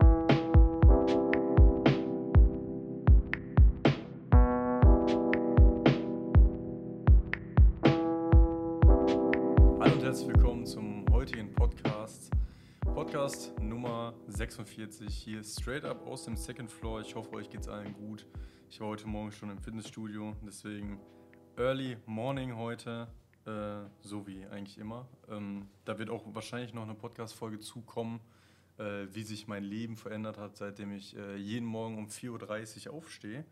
Hallo und herzlich willkommen zum heutigen Podcast. Podcast Nummer 46 hier straight up aus dem Second Floor. Ich hoffe, euch geht's allen gut. Ich war heute Morgen schon im Fitnessstudio, deswegen Early Morning heute, äh, so wie eigentlich immer. Ähm, da wird auch wahrscheinlich noch eine Podcast-Folge zukommen, äh, wie sich mein Leben verändert hat, seitdem ich äh, jeden Morgen um 4.30 Uhr aufstehe.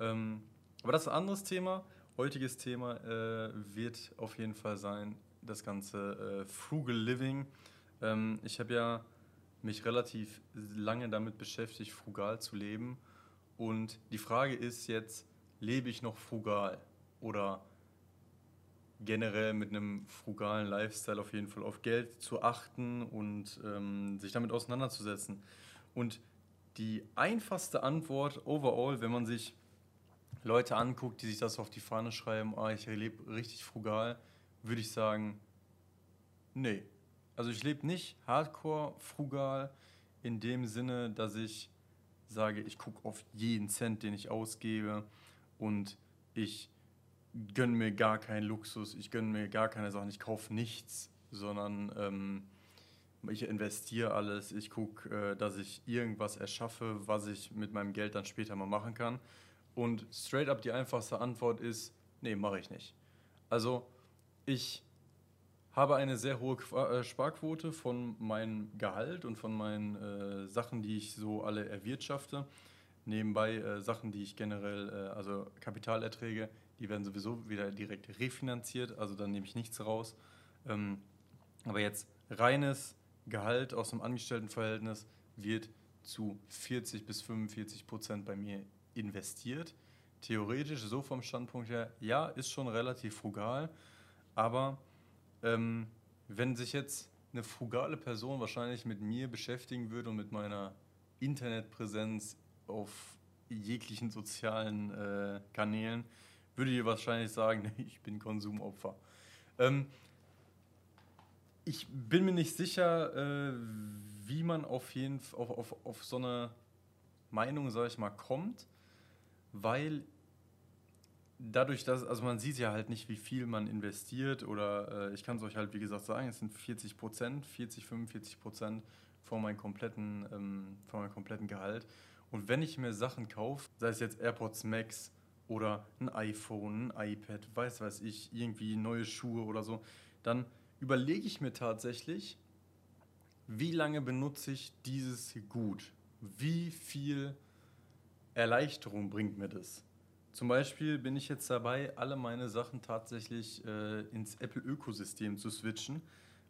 Ähm, aber das ist ein anderes Thema. Heutiges Thema äh, wird auf jeden Fall sein, das ganze äh, Frugal Living. Ähm, ich habe ja mich relativ lange damit beschäftigt, frugal zu leben. Und die Frage ist jetzt, lebe ich noch frugal? Oder generell mit einem frugalen Lifestyle auf jeden Fall auf Geld zu achten und ähm, sich damit auseinanderzusetzen. Und die einfachste Antwort overall, wenn man sich Leute anguckt, die sich das auf die Fahne schreiben, ah, ich lebe richtig frugal, würde ich sagen, nee. Also ich lebe nicht hardcore frugal in dem Sinne, dass ich sage, ich gucke auf jeden Cent, den ich ausgebe und ich gönne mir gar keinen Luxus, ich gönne mir gar keine Sachen, ich kaufe nichts, sondern ähm, ich investiere alles, ich gucke, äh, dass ich irgendwas erschaffe, was ich mit meinem Geld dann später mal machen kann. Und straight up die einfachste Antwort ist, nee, mache ich nicht. Also ich habe eine sehr hohe äh, Sparquote von meinem Gehalt und von meinen äh, Sachen, die ich so alle erwirtschafte. Nebenbei äh, Sachen, die ich generell, äh, also Kapitalerträge, die werden sowieso wieder direkt refinanziert, also dann nehme ich nichts raus. Ähm, aber jetzt reines Gehalt aus dem Angestelltenverhältnis wird zu 40 bis 45 Prozent bei mir investiert. Theoretisch, so vom Standpunkt her, ja, ist schon relativ frugal, aber ähm, wenn sich jetzt eine frugale Person wahrscheinlich mit mir beschäftigen würde und mit meiner Internetpräsenz auf jeglichen sozialen äh, Kanälen, würde ihr wahrscheinlich sagen, ich bin Konsumopfer. Ähm, ich bin mir nicht sicher, äh, wie man auf jeden auf, auf, auf so eine Meinung, sage ich mal, kommt weil dadurch, dass, also man sieht ja halt nicht, wie viel man investiert oder äh, ich kann es euch halt, wie gesagt, sagen, es sind 40 Prozent, 40, 45 Prozent von meinem kompletten, ähm, von meinem kompletten Gehalt. Und wenn ich mir Sachen kaufe, sei es jetzt AirPods Max oder ein iPhone, ein iPad, weiß weiß ich, irgendwie neue Schuhe oder so, dann überlege ich mir tatsächlich, wie lange benutze ich dieses Gut? Wie viel Erleichterung bringt mir das. Zum Beispiel bin ich jetzt dabei, alle meine Sachen tatsächlich äh, ins Apple-Ökosystem zu switchen,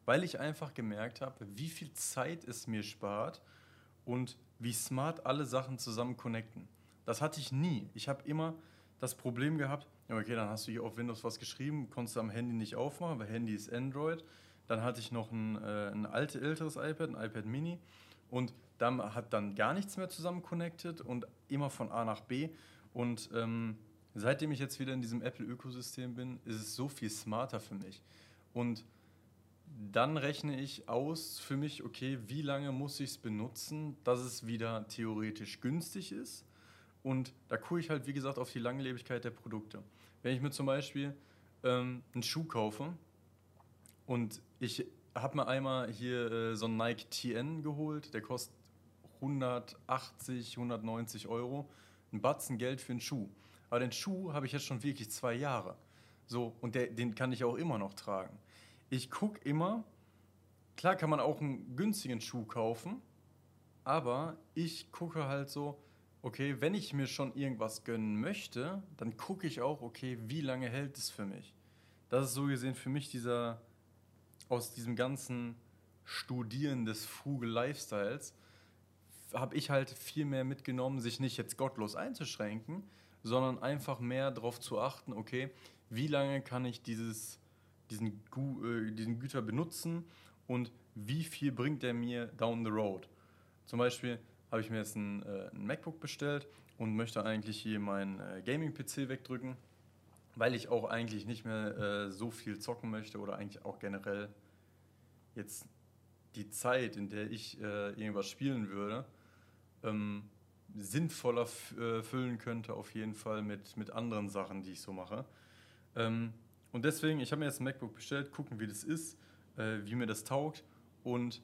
weil ich einfach gemerkt habe, wie viel Zeit es mir spart und wie smart alle Sachen zusammen connecten. Das hatte ich nie. Ich habe immer das Problem gehabt, okay, dann hast du hier auf Windows was geschrieben, konntest du am Handy nicht aufmachen, weil Handy ist Android. Dann hatte ich noch ein, äh, ein altes, älteres iPad, ein iPad Mini. Und dann hat dann gar nichts mehr zusammen connected und immer von A nach B. Und ähm, seitdem ich jetzt wieder in diesem Apple-Ökosystem bin, ist es so viel smarter für mich. Und dann rechne ich aus für mich, okay, wie lange muss ich es benutzen, dass es wieder theoretisch günstig ist. Und da gucke ich halt, wie gesagt, auf die Langlebigkeit der Produkte. Wenn ich mir zum Beispiel ähm, einen Schuh kaufe und ich habe mir einmal hier äh, so einen Nike TN geholt, der kostet 180, 190 Euro. Ein Batzen Geld für einen Schuh. Aber den Schuh habe ich jetzt schon wirklich zwei Jahre. So, und der, den kann ich auch immer noch tragen. Ich gucke immer, klar kann man auch einen günstigen Schuh kaufen, aber ich gucke halt so, okay, wenn ich mir schon irgendwas gönnen möchte, dann gucke ich auch, okay, wie lange hält es für mich? Das ist so gesehen für mich dieser, aus diesem ganzen Studieren des Frugal Lifestyles, habe ich halt viel mehr mitgenommen, sich nicht jetzt gottlos einzuschränken, sondern einfach mehr darauf zu achten, okay, wie lange kann ich dieses, diesen, äh, diesen Güter benutzen und wie viel bringt der mir down the road. Zum Beispiel habe ich mir jetzt ein, äh, ein MacBook bestellt und möchte eigentlich hier meinen äh, Gaming-PC wegdrücken, weil ich auch eigentlich nicht mehr äh, so viel zocken möchte oder eigentlich auch generell jetzt die Zeit, in der ich äh, irgendwas spielen würde, ähm, sinnvoller äh, füllen könnte, auf jeden Fall mit, mit anderen Sachen, die ich so mache. Ähm, und deswegen, ich habe mir jetzt ein MacBook bestellt, gucken, wie das ist, äh, wie mir das taugt. Und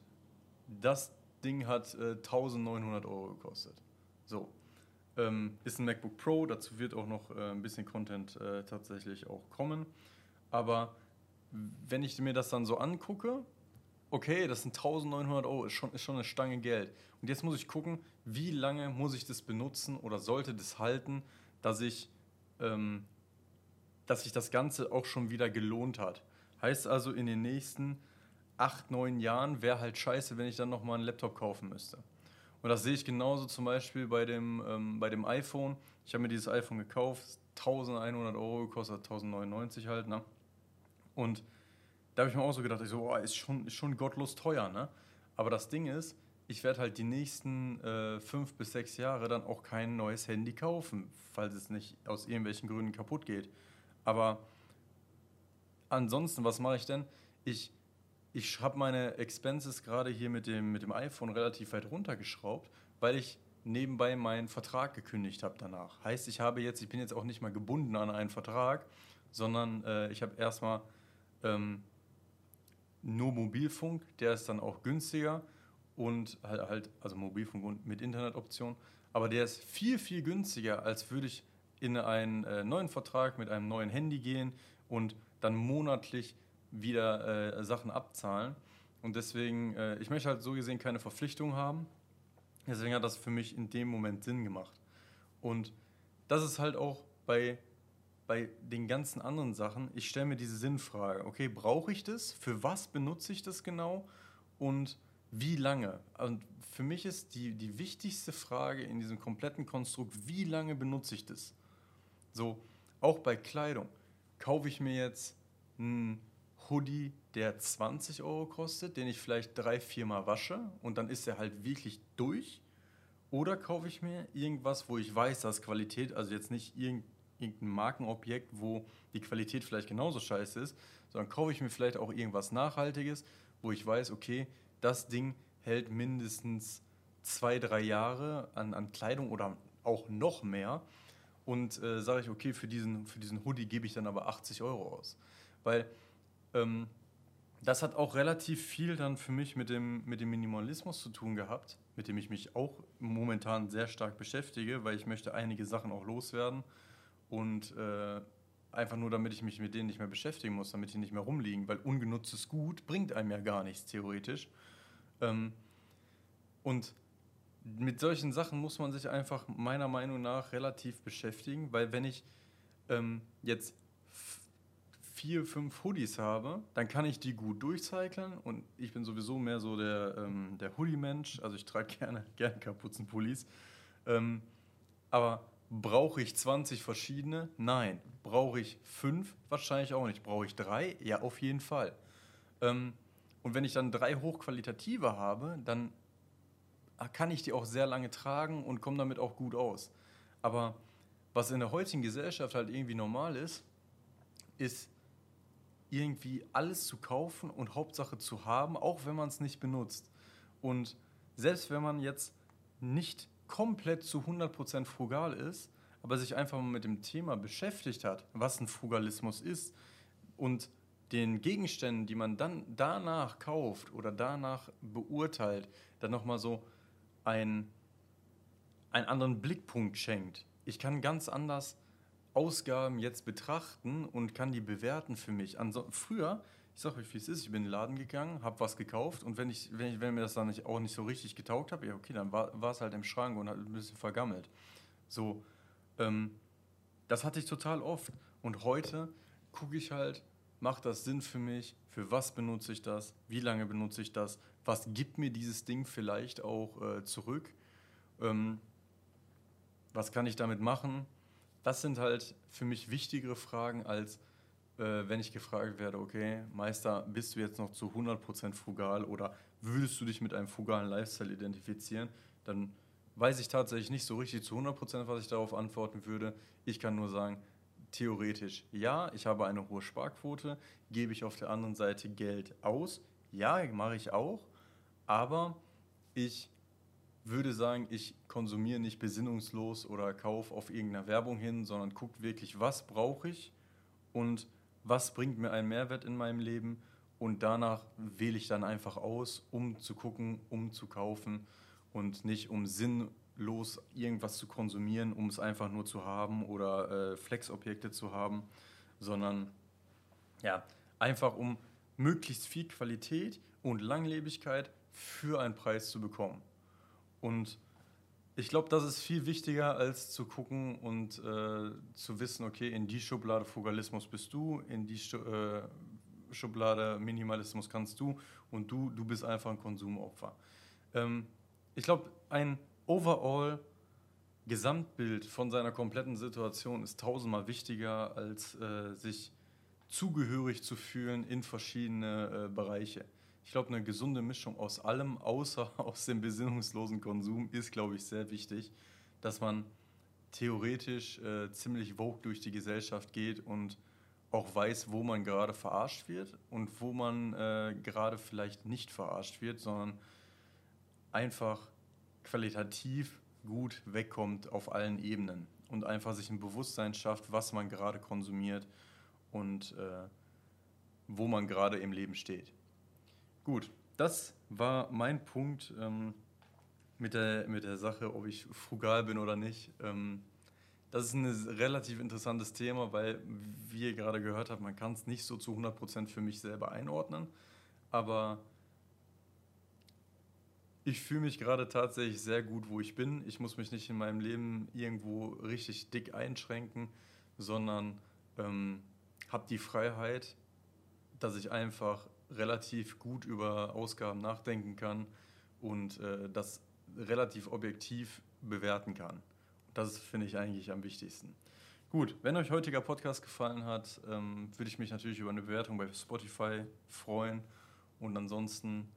das Ding hat äh, 1900 Euro gekostet. So. Ähm, ist ein MacBook Pro, dazu wird auch noch äh, ein bisschen Content äh, tatsächlich auch kommen. Aber wenn ich mir das dann so angucke, okay, das sind 1900 Euro, ist schon, ist schon eine Stange Geld. Und jetzt muss ich gucken, wie lange muss ich das benutzen oder sollte das halten, dass ich, ähm, dass sich das Ganze auch schon wieder gelohnt hat. Heißt also, in den nächsten acht, neun Jahren wäre halt scheiße, wenn ich dann nochmal einen Laptop kaufen müsste. Und das sehe ich genauso zum Beispiel bei dem, ähm, bei dem iPhone. Ich habe mir dieses iPhone gekauft, 1100 Euro gekostet, 1099 halt, ne? Und da habe ich mir auch so gedacht, ich so, oh, ist, schon, ist schon gottlos teuer, ne? Aber das Ding ist, ich werde halt die nächsten äh, fünf bis sechs Jahre dann auch kein neues Handy kaufen, falls es nicht aus irgendwelchen Gründen kaputt geht. Aber ansonsten, was mache ich denn? Ich, ich habe meine Expenses gerade hier mit dem, mit dem iPhone relativ weit runtergeschraubt, weil ich nebenbei meinen Vertrag gekündigt habe danach. Heißt, ich habe jetzt, ich bin jetzt auch nicht mal gebunden an einen Vertrag, sondern äh, ich habe erstmal ähm, nur Mobilfunk, der ist dann auch günstiger und halt, halt also Mobilfunk mit Internetoption, aber der ist viel, viel günstiger, als würde ich in einen äh, neuen Vertrag mit einem neuen Handy gehen und dann monatlich wieder äh, Sachen abzahlen. Und deswegen, äh, ich möchte halt so gesehen keine Verpflichtung haben. Deswegen hat das für mich in dem Moment Sinn gemacht. Und das ist halt auch bei bei den ganzen anderen Sachen, ich stelle mir diese Sinnfrage, okay, brauche ich das? Für was benutze ich das genau? Und wie lange? Und für mich ist die, die wichtigste Frage in diesem kompletten Konstrukt, wie lange benutze ich das? So, auch bei Kleidung. Kaufe ich mir jetzt einen Hoodie, der 20 Euro kostet, den ich vielleicht drei, vier Mal wasche und dann ist er halt wirklich durch? Oder kaufe ich mir irgendwas, wo ich weiß, dass Qualität, also jetzt nicht irgendein Markenobjekt, wo die Qualität vielleicht genauso scheiße ist, sondern kaufe ich mir vielleicht auch irgendwas Nachhaltiges, wo ich weiß, okay, das Ding hält mindestens zwei, drei Jahre an, an Kleidung oder auch noch mehr. Und äh, sage ich, okay, für diesen, für diesen Hoodie gebe ich dann aber 80 Euro aus. Weil ähm, das hat auch relativ viel dann für mich mit dem, mit dem Minimalismus zu tun gehabt, mit dem ich mich auch momentan sehr stark beschäftige, weil ich möchte einige Sachen auch loswerden und äh, einfach nur, damit ich mich mit denen nicht mehr beschäftigen muss, damit die nicht mehr rumliegen, weil ungenutztes Gut bringt einem ja gar nichts theoretisch. Ähm, und mit solchen Sachen muss man sich einfach meiner Meinung nach relativ beschäftigen, weil wenn ich ähm, jetzt vier, fünf Hoodies habe, dann kann ich die gut durchcyclen und ich bin sowieso mehr so der, ähm, der Hoodie-Mensch, also ich trage gerne, gerne Kapuzenpullis. Ähm, aber Brauche ich 20 verschiedene? Nein. Brauche ich fünf? Wahrscheinlich auch nicht. Brauche ich drei? Ja, auf jeden Fall. Ähm, und wenn ich dann drei hochqualitative habe, dann kann ich die auch sehr lange tragen und komme damit auch gut aus. Aber was in der heutigen Gesellschaft halt irgendwie normal ist, ist irgendwie alles zu kaufen und Hauptsache zu haben, auch wenn man es nicht benutzt. Und selbst wenn man jetzt nicht komplett zu 100% frugal ist, aber sich einfach mal mit dem Thema beschäftigt hat, was ein Frugalismus ist und den Gegenständen, die man dann danach kauft oder danach beurteilt, dann nochmal so ein, einen anderen Blickpunkt schenkt. Ich kann ganz anders Ausgaben jetzt betrachten und kann die bewerten für mich. Also, früher ich sag euch, wie es ist. Ich bin in den Laden gegangen, habe was gekauft und wenn, ich, wenn, ich, wenn mir das dann nicht, auch nicht so richtig getaugt habe, ja, okay, dann war es halt im Schrank und hat ein bisschen vergammelt. So, ähm, das hatte ich total oft. Und heute gucke ich halt, macht das Sinn für mich? Für was benutze ich das? Wie lange benutze ich das? Was gibt mir dieses Ding vielleicht auch äh, zurück? Ähm, was kann ich damit machen? Das sind halt für mich wichtigere Fragen als äh, wenn ich gefragt werde, okay, Meister, bist du jetzt noch zu 100% frugal oder würdest du dich mit einem frugalen Lifestyle identifizieren, dann weiß ich tatsächlich nicht so richtig zu 100%, was ich darauf antworten würde. Ich kann nur sagen, theoretisch ja, ich habe eine hohe Sparquote, gebe ich auf der anderen Seite Geld aus, ja, mache ich auch, Aber ich würde sagen, ich konsumiere nicht besinnungslos oder kaufe auf irgendeiner Werbung hin, sondern gucke wirklich, was brauche ich und was bringt mir einen Mehrwert in meinem Leben und danach wähle ich dann einfach aus, um zu gucken, um zu kaufen und nicht um sinnlos irgendwas zu konsumieren, um es einfach nur zu haben oder äh, Flexobjekte zu haben, sondern ja, einfach um möglichst viel Qualität und Langlebigkeit für einen Preis zu bekommen. Und ich glaube, das ist viel wichtiger, als zu gucken und äh, zu wissen, okay, in die Schublade Fugalismus bist du, in die äh, Schublade Minimalismus kannst du und du, du bist einfach ein Konsumopfer. Ähm, ich glaube, ein Overall Gesamtbild von seiner kompletten Situation ist tausendmal wichtiger, als äh, sich zugehörig zu fühlen in verschiedene äh, Bereiche. Ich glaube, eine gesunde Mischung aus allem, außer aus dem besinnungslosen Konsum, ist, glaube ich, sehr wichtig, dass man theoretisch äh, ziemlich vogue durch die Gesellschaft geht und auch weiß, wo man gerade verarscht wird und wo man äh, gerade vielleicht nicht verarscht wird, sondern einfach qualitativ gut wegkommt auf allen Ebenen und einfach sich ein Bewusstsein schafft, was man gerade konsumiert und äh, wo man gerade im Leben steht. Gut, das war mein Punkt ähm, mit, der, mit der Sache, ob ich frugal bin oder nicht. Ähm, das ist ein relativ interessantes Thema, weil, wie ihr gerade gehört habt, man kann es nicht so zu 100% für mich selber einordnen. Aber ich fühle mich gerade tatsächlich sehr gut, wo ich bin. Ich muss mich nicht in meinem Leben irgendwo richtig dick einschränken, sondern ähm, habe die Freiheit, dass ich einfach relativ gut über Ausgaben nachdenken kann und äh, das relativ objektiv bewerten kann. Das finde ich eigentlich am wichtigsten. Gut, wenn euch heutiger Podcast gefallen hat, ähm, würde ich mich natürlich über eine Bewertung bei Spotify freuen. Und ansonsten,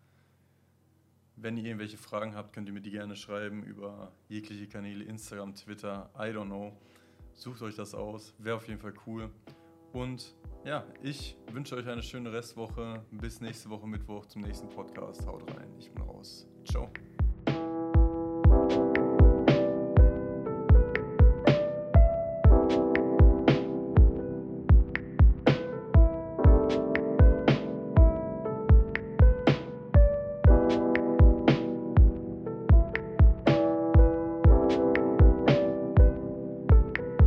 wenn ihr irgendwelche Fragen habt, könnt ihr mir die gerne schreiben über jegliche Kanäle, Instagram, Twitter, I don't know. Sucht euch das aus, wäre auf jeden Fall cool. Und ja, ich wünsche euch eine schöne Restwoche. Bis nächste Woche Mittwoch zum nächsten Podcast. Haut rein, ich bin raus. Ciao.